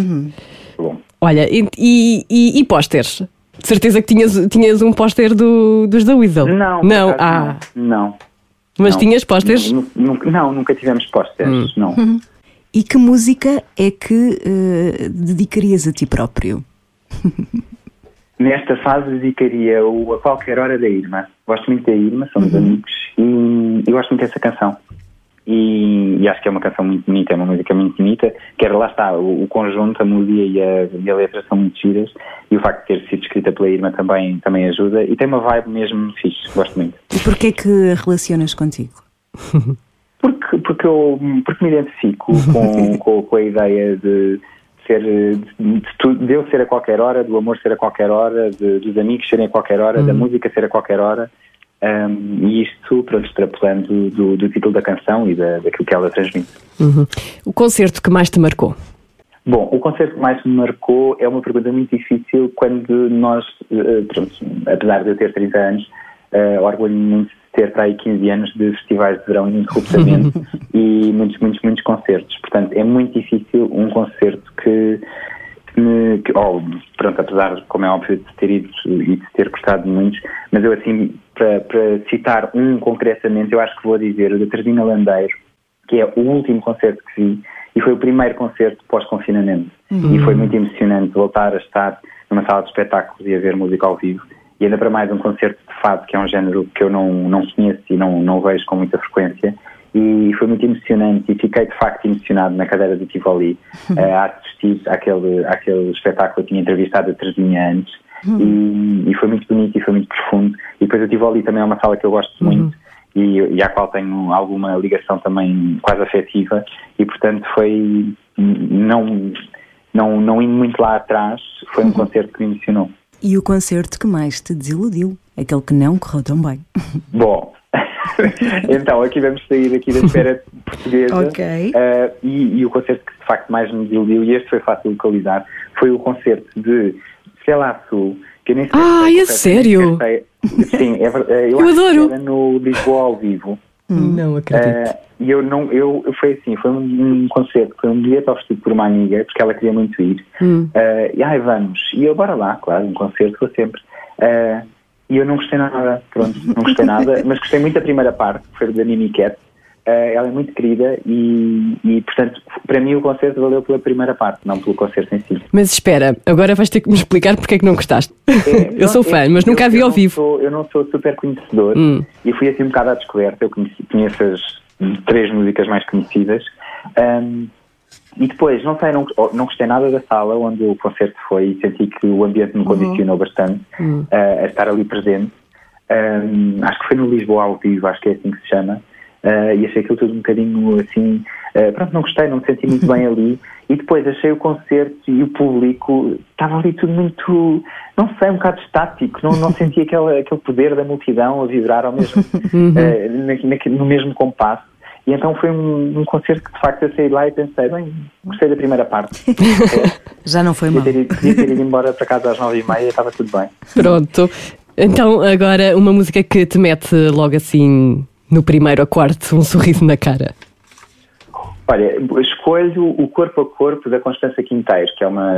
Bom, Olha, e, e, e, e pósteres? De certeza que tinhas, tinhas um póster do, dos da Weasel. não, Não, ah. não. não. Mas não. tinhas pósteres? Nu- nu- Não, nunca tivemos pósteres, não. E que música é que eh, dedicarias a ti próprio? Nesta fase dedicaria o A Qualquer Hora da Irma. Gosto muito da Irma, somos amigos, e, e gosto muito dessa canção. E, e acho que é uma canção muito bonita, é uma música muito bonita, que era, lá está, o, o conjunto, a melodia e a, e a letra são muito giras, e o facto de ter sido escrita pela Irma também, também ajuda, e tem uma vibe mesmo fixe, gosto muito. E porquê é que a relacionas contigo? Porque, porque, eu, porque me identifico com, com, com a ideia de ser de, de eu ser a qualquer hora, do amor ser a qualquer hora, de- dos amigos serem a qualquer hora, da música ser a qualquer hora. Um, e isto, pronto, extrapolando do, do título da canção e da, daquilo que ela transmite. Uhum. O concerto que mais te marcou? Bom, o concerto que mais me marcou é uma pergunta muito difícil quando nós, eh, pronto, apesar de eu ter 30 anos, uh, orgulho-me muito de ter para aí 15 anos de festivais de verão ininterruptamente e muitos, muitos, muitos concertos. Portanto, é muito difícil um concerto que que oh, pronto, apesar como é óbvio, de ter ido e de ter gostado de muitos, mas eu, assim, para, citar um concretamente, eu acho que vou dizer o da Teresina Landeiro, que é o último concerto que vi e foi o primeiro concerto pós-confinamento. E foi muito emocionante voltar a estar numa sala de espetáculos e a ver música ao vivo. E ainda para mais um concerto de fado, que é um género que eu não, não conheço e não, não vejo com muita frequência. E foi muito emocionante e fiquei de facto emocionado na cadeira do Tivoli eh, a assistir àquele, àquele espetáculo. Eu tinha entrevistado a Teresinha antes e, e foi muito bonito e foi muito profundo. E depois o Tivoli também é uma sala que eu gosto muito e, e à qual tenho alguma ligação também quase afetiva e portanto foi não, não, não indo muito lá atrás, foi um concerto que me emocionou. E o concerto que mais te desiludiu? Aquele que não correu tão bem. Bom, então aqui vamos sair aqui da esfera portuguesa Ok. eh, e, e o concerto que de facto mais me desiludiu, e este foi fácil de localizar, foi o concerto de Stella Sul, que eu nem sei Ai, se é sério? sei- Sim, é, eh, eu, Eu acho que adoro. era no Lisboa ao vivo. Não acredito. Eh, e eu não, eu, foi assim, foi um, um concerto, foi um bilhete oferecido por uma amiga, porque ela queria muito ir. Eh, e ai, vamos. E eu, bora lá, claro, um concerto, vou sempre. Eh, e eu não gostei nada, pronto, não gostei nada, mas gostei muito da primeira parte, que foi da Mimi Cat. Eh, ela é muito querida e, e, portanto, para mim o concerto valeu pela primeira parte, não pelo concerto em si. Mas espera, agora vais ter que me explicar porque é que não gostaste. É, eu sou não, fã, é- mas nunca a vi ao vivo. sou- eu não sou super conhecedor Hum. e fui assim um bocado à descoberta. Eu conheci, conheço as três músicas mais conhecidas. Ahm, e depois, não sei, não, não gostei nada da sala onde o concerto foi e senti que o ambiente me condicionou bastante ah, a estar ali presente. Ahm, acho que foi no Lisboa ao vivo, acho que é assim que se chama. Ah, e achei aquilo tudo um bocadinho assim. ah, pronto, não gostei, não me senti muito bem ali. E depois achei o concerto e o público, estava ali tudo muito, não sei, um bocado estático. Não, não senti aquele, aquele poder da multidão a vibrar ao mesmo, ah, na- naquele- no mesmo compasso. E então foi um, um concerto que de facto eu saí de lá e pensei, bem, gostei da primeira parte. Já não foi Podia mal. ter, ido- podia ter ido embora para casa às nove e meia estava tudo bem. Pronto. Então, agora uma música que te mete logo assim no primeiro acorde um sorriso na cara. Olha, escolho o Corpo a Corpo da Constança Quinteiro, que é uma,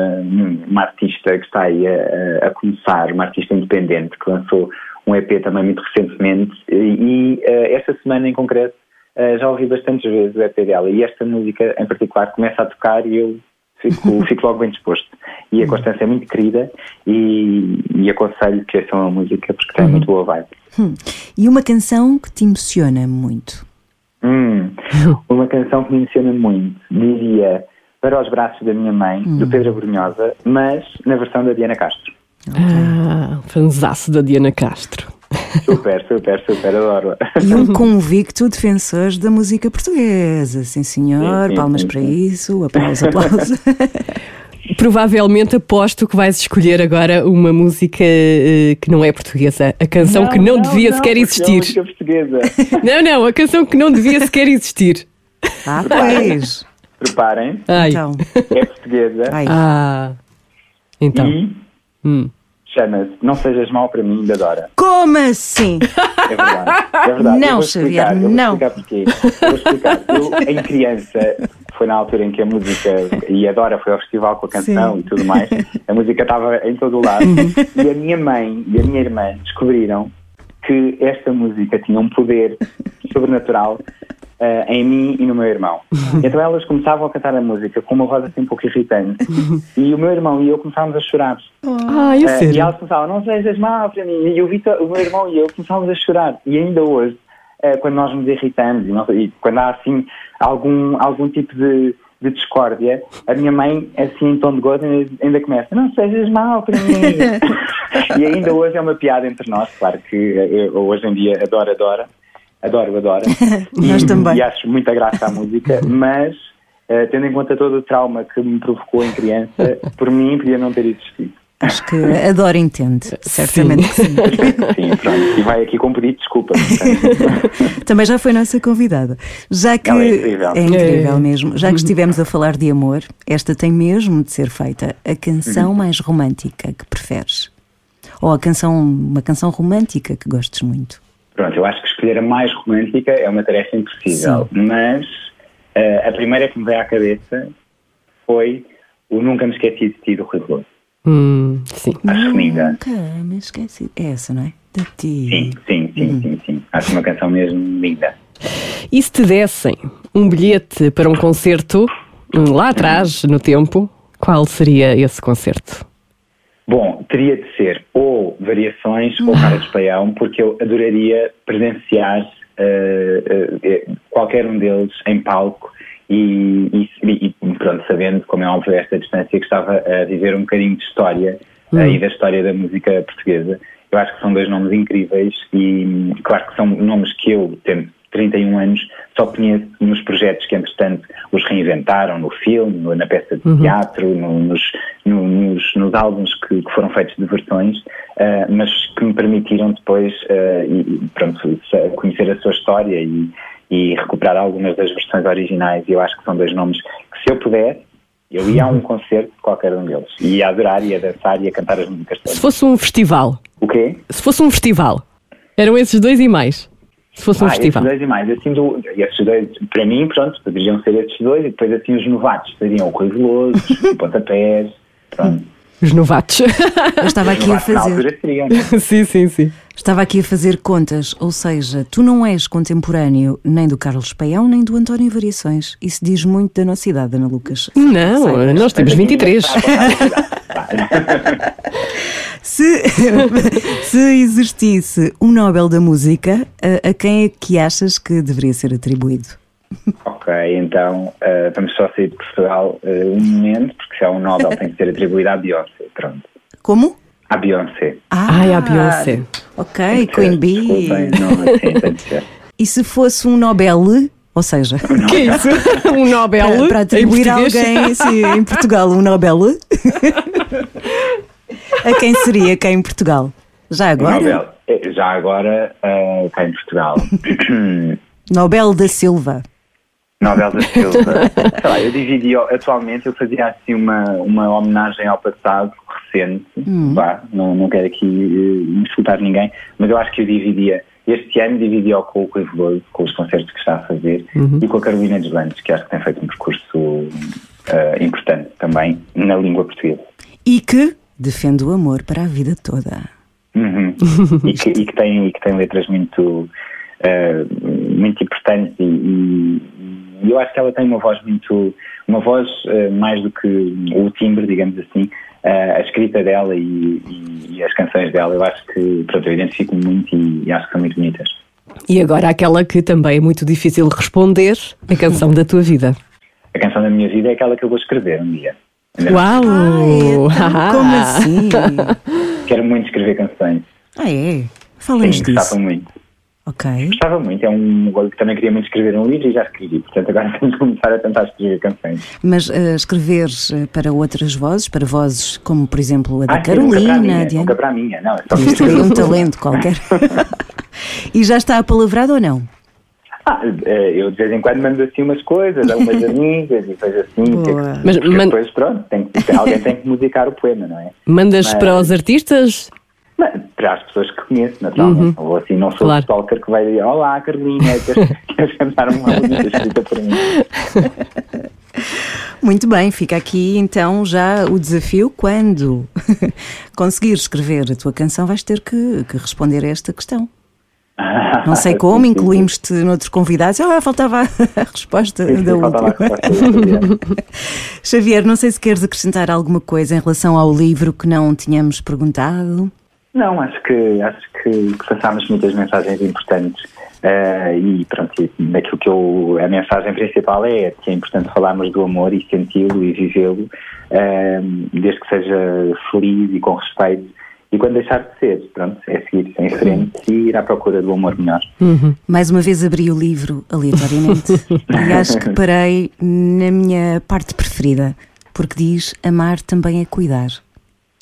uma artista que está aí a, a começar, uma artista independente, que lançou um EP também muito recentemente e, e, eh, esta semana em concreto já ouvi bastantes vezes o EP dela e esta música em particular começa a tocar e eu fico, fico logo bem disposto. E a Constança é muito querida e, e aconselho que essa é uma música porque tem muito boa vibe. Hum. E uma canção que te emociona muito? Hum, uma canção que me emociona muito, diria Para os Braços da Minha Mãe, do Pedro Brunhosa, mas na versão da Diana Castro. Ah, fanzaço da Diana Castro. Super, super, super, adoro. E um convicto defensor da música portuguesa. Sim, senhor. Sim, sim, Palmas sim, para isso. Aplausos, aplausos. Provavelmente aposto que vais escolher agora uma música eh, que não é portuguesa. A canção que não, devia sequer porque É existir. música portuguesa. Não, não, a canção que não devia sequer existir. ah, pois. Preparem, Ai. Então. é portuguesa Ai. Ah. Então. e Hum. Chama-se Não Sejas Mal para mim, da Dora. Como assim? É verdade. É verdade. Não, eu vou Xavier, explicar, eu vou não. explicar porquê. Eu vou explicar. Eu, em criança, foi na altura em que a música, e a Dora foi ao festival com a canção Sim. e tudo mais, a música estava em todo o lado. e a minha mãe e a minha irmã descobriram que esta música tinha um poder sobrenatural eh, em mim e no meu irmão. Então elas começavam a cantar a música com uma voz assim um pouco irritante. E o meu irmão e eu começávamos a chorar. Ai, a Eh, e sério. elas começavam, não sejas mal para mim. E o, Vitor, o meu irmão e eu começávamos a chorar. E ainda hoje, eh, quando nós nos irritamos e, sei- e quando há assim algum, algum tipo de, de discórdia, a minha mãe, assim em tom de gozo, ainda, ainda começa, não sejas mal para mim. e ainda hoje é uma piada entre nós, claro que eu hoje em dia adoro, adoro. Adoro, adoro. Nós e, também. E acho muita graça à música, mas eh, tendo em conta todo o trauma que me provocou em criança, por mim podia não ter existido. Acho que a Dora entende. Certamente que sim. Sim, pronto. E vai aqui com pedido de desculpa. Também já foi nossa convidada. Já que Ela é incrível. É incrível É. mesmo. Já que estivemos a falar de amor, esta tem mesmo de ser feita. A canção Uhum. mais romântica que preferes? Ou a canção, uma canção romântica que gostes muito? Pronto, eu acho que escolher a mais romântica é uma tarefa impossível, mas eh, a primeira que me veio à cabeça foi o Nunca Me Esqueci de Ti do Rui Veloso. Hum, sim. Acho linda. Nunca me esqueci. É essa, não é? De ti. Sim, sim, sim, sim, sim. Acho uma canção mesmo linda. E se te dessem um bilhete para um concerto hum, lá atrás, no tempo, qual seria esse concerto? Bom, teria de ser ou Variações ou Cara de Espaião, porque eu adoraria presenciar eh, eh, qualquer um deles em palco e, e- e, pronto, sabendo, como é óbvio, esta distância, que estava a viver um bocadinho de história eh, e da história da música portuguesa. Eu acho que são dois nomes incríveis e, claro, que são nomes que eu, tendo 31 anos, só conheço nos projetos que, entretanto, os reinventaram no filme, na peça de teatro, no- nos, no- nos, nos álbuns que, que foram feitos de versões, ah, mas que me permitiram depois ah, e, pronto, conhecer a sua história e, e recuperar algumas das versões originais. E eu acho que são dois nomes que, se eu pudesse, eu ia a um concerto de qualquer um deles. E ia adorar, ia dançar, ia cantar as músicas Se todas. fosse um festival, O quê? se fosse um festival, eram esses dois e mais. Se fosse um ah, esses festival. dois e mais. Assim, do, esses dois, para mim, pronto, poderiam ser esses dois e depois assim os novatos seriam o Rui Veloso, o Pontapés, pronto. Os novatos. Eu estava aqui a fazer. seriam. né? sim, sim, sim. Estava aqui a fazer contas, ou seja, tu não és contemporâneo nem do Carlos Paião nem do António Variações. Isso diz muito da nossa idade, Ana Lucas. Não, nós temos 23. Se, se existisse um Nobel da Música, a, a quem é que achas que deveria ser atribuído? ok, então ah, vamos só sair de Portugal ah, um momento, porque se é um Nobel tem que ser atribuído à Beyoncé. Pronto. Como? À Beyoncé. Ai, a Beyoncé. Ok, Queen Bee. Não. E se fosse um Nobel, ou seja, Que é isso? Um Nobel para, para atribuir em a alguém sim, em Portugal um Nobel, a quem seria cá em Portugal? Já agora? Nobel, eh, já agora, ah, cá em Portugal. Nobel da Silva. Nobel da Silva. Sei lá, eu dividi, atualmente eu fazia assim uma, uma homenagem ao passado recente, vá, não, não quero aqui eh, insultar ninguém, mas eu acho que eu dividia, este ano dividia com o Rui Veloso, com os concertos que está a fazer, e com a Carolina Deslandes, que acho que tem feito um percurso eh, importante também na língua portuguesa. E que defende o amor para a vida toda. Uhum. e, que, e que tem, e que tem letras muito, eh, muito importantes e, e- e eu acho que ela tem uma voz muito, uma voz eh, mais do que o timbre, digamos assim, eh, a escrita dela e, e- e as canções dela, eu acho que, pronto, eu identifico muito e, e acho que são muito bonitas. E agora aquela que também é muito difícil responder, a canção da tua vida. A canção da minha vida é aquela que eu vou escrever um dia. Ainda Uau! então, como assim? Quero muito escrever canções. Ah, é? Sim, Fala-nos gostava disso. muito. Ok. Gostava muito, é um gol que também queria muito escrever um livro e já escrevi, portanto agora tenho de começar a tentar escrever canções. Mas eh, escrever eh, para outras vozes, para vozes como, por exemplo, a da Ah, sim, nunca para a Carolina, minha, a de nunca para a minha, não. é só Isto é um talento qualquer. e já está apalavrado ou não? Ah, eh, eu de vez em quando mando assim umas coisas, a umas amigas e coisas assim. Boa. que- Mas porque man- depois, pronto, tem que- tem- alguém tem que musicar o poema, não é? Mandas Mas- para os artistas? Para as pessoas que conheço, naturalmente. Ou assim, não sou Claro. o stalker que vai dizer Olá, Carolina, queres, queres cantar uma música escrita por mim? Muito bem, fica aqui então já o desafio. Quando conseguires escrever a tua canção, vais ter que, que responder a esta questão. Não sei como, incluímos-te noutros convidados. Ah, faltava a resposta Sim, sim, da última. resposta da última. Xavier, não sei se queres acrescentar alguma coisa em relação ao livro que não tínhamos perguntado. Não, acho que acho que, passámos muitas mensagens importantes eh, e pronto, daquilo que eu a mensagem principal é que é importante falarmos do amor e senti-lo e vivê-lo, eh, desde que seja feliz e com respeito. E quando deixar de ser, pronto, é seguir em frente e ir à procura do amor melhor. Mais uma vez abri o livro aleatoriamente e acho que parei na minha parte preferida, porque diz amar também é cuidar.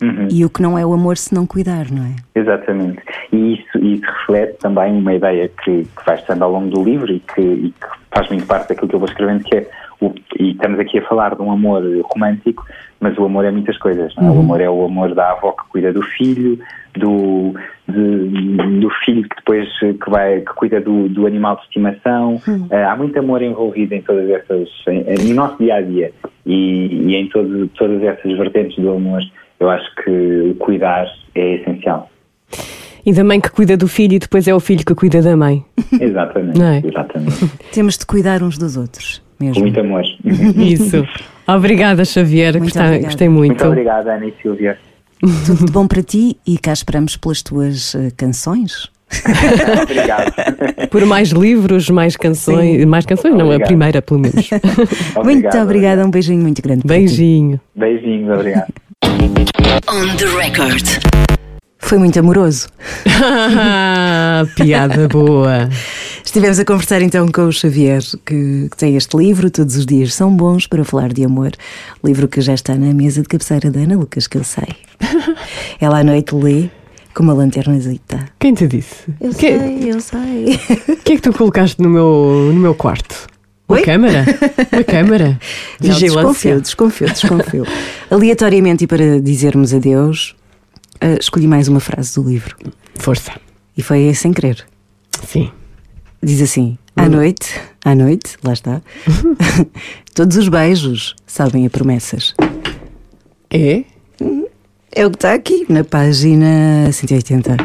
Uhum. E o que não é o amor se não cuidar, não é? Exatamente. E isso, isso reflete também uma ideia que, que vai estando ao longo do livro e que, e que faz muito parte daquilo que eu vou escrevendo, que é, o, e estamos aqui a falar de um amor romântico, mas o amor é muitas coisas. Não é? O amor é o amor da avó que cuida do filho, do, de- do filho que depois que vai que cuida do, do animal de estimação. Eh, há muito amor envolvido em todas essas, em- no nosso dia a dia. e, e em todo, todas essas vertentes do amor, eu acho que o cuidar é essencial. E da mãe que cuida do filho e depois é o filho que cuida da mãe. Exatamente, é? exatamente. Temos de cuidar uns dos outros, Com mesmo. muito amor. Isso. Obrigada, Xavier. Muito Gostei, obrigada. gostei muito. Muito obrigada, Ana e Silvia. Tudo de bom para ti e cá esperamos pelas tuas eh, canções. Obrigado. Por mais livros, mais canções. Mais canções, não, a Obrigado. primeira, pelo menos. Muito obrigada, um beijinho muito grande. para ti. Beijinho. Beijinhos, obrigado. On the record. Foi muito amoroso. Piada boa. Estivemos a conversar então com o Xavier, que, que tem este livro, Todos os Dias São Bons para Falar de Amor. Livro que já está na mesa de cabeceira da Ana Lucas, que eu sei. Ela à noite lê com uma lanternazita. Quem te disse? Eu que, sei, eu sei. o que é que tu colocaste no meu, no meu quarto? Uma Oi? câmara? Uma câmara? Não, Vigilância? desconfio, desconfio, desconfio. Aleatoriamente e para dizermos adeus, eh, escolhi mais uma frase do livro. Força. E foi sem querer. Sim. Diz assim: à noite, à noite, lá está, todos os beijos sabem a promessas. É? É o que está aqui na página 180.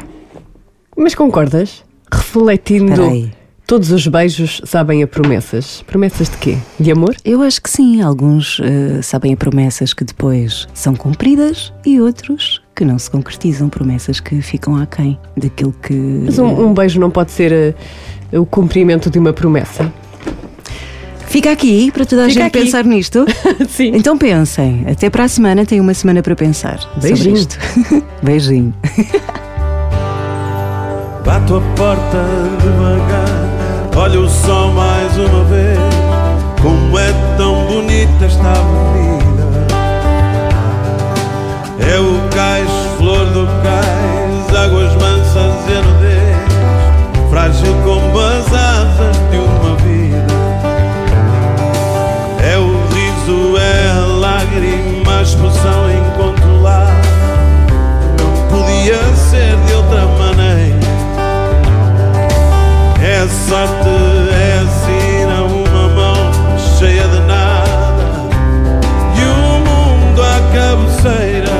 Mas concordas? Refletindo, Espera aí. Todos os beijos sabem a promessas. Promessas de quê? De amor? Eu acho que sim, alguns eh, sabem a promessas que depois são cumpridas e outros que não se concretizam, promessas que ficam aquém daquilo que. Mas um, um beijo não pode ser eh, o cumprimento de uma promessa? Fica aqui para toda a Fica gente aqui. pensar nisto. Sim. Então pensem, até para a semana tem uma semana para pensar Beijinho. sobre isto. Beijinho. Bato a porta devagar, olho o sol mais uma vez. Como é tão bonita esta avenida. É o cais, flor do cais, águas mansas e nudez, frágil como as asas de uma vida. É o riso, é a lágrima, a expressão incontrolável. Não podia ser de sorte, é sina, uma mão cheia de nada e o mundo à cabeceira.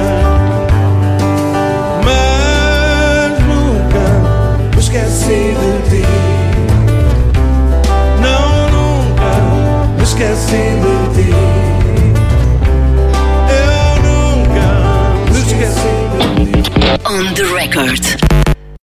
Mas nunca me esqueci de ti. Não, nunca me esqueci de ti. Eu nunca me esqueci de ti. On the record.